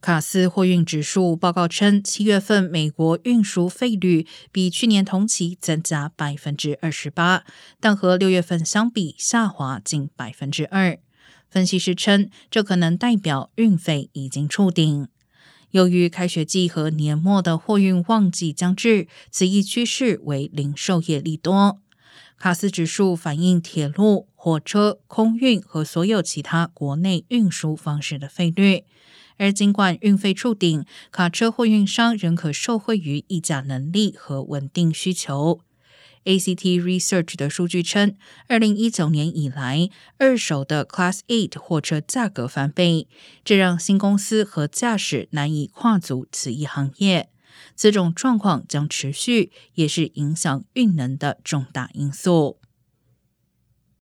卡斯货运指数报告称，七月份美国运输费率比去年同期增加百分之二十八，但和六月份相比下滑近百分之二。分析师称，这可能代表运费已经触顶。由于开学季和年末的货运旺季将至，此一趋势为零售业利多。卡斯指数反映铁路、火车、空运和所有其他国内运输方式的费率。而尽管运费触顶，卡车货运商仍可受惠于议价能力和稳定需求。ACT Research 的数据称，二零一九年以来，二手的 Class Eight 货车价格翻倍，这让新公司和驾驶难以跨足此一行业。此种状况将持续，也是影响运能的重大因素。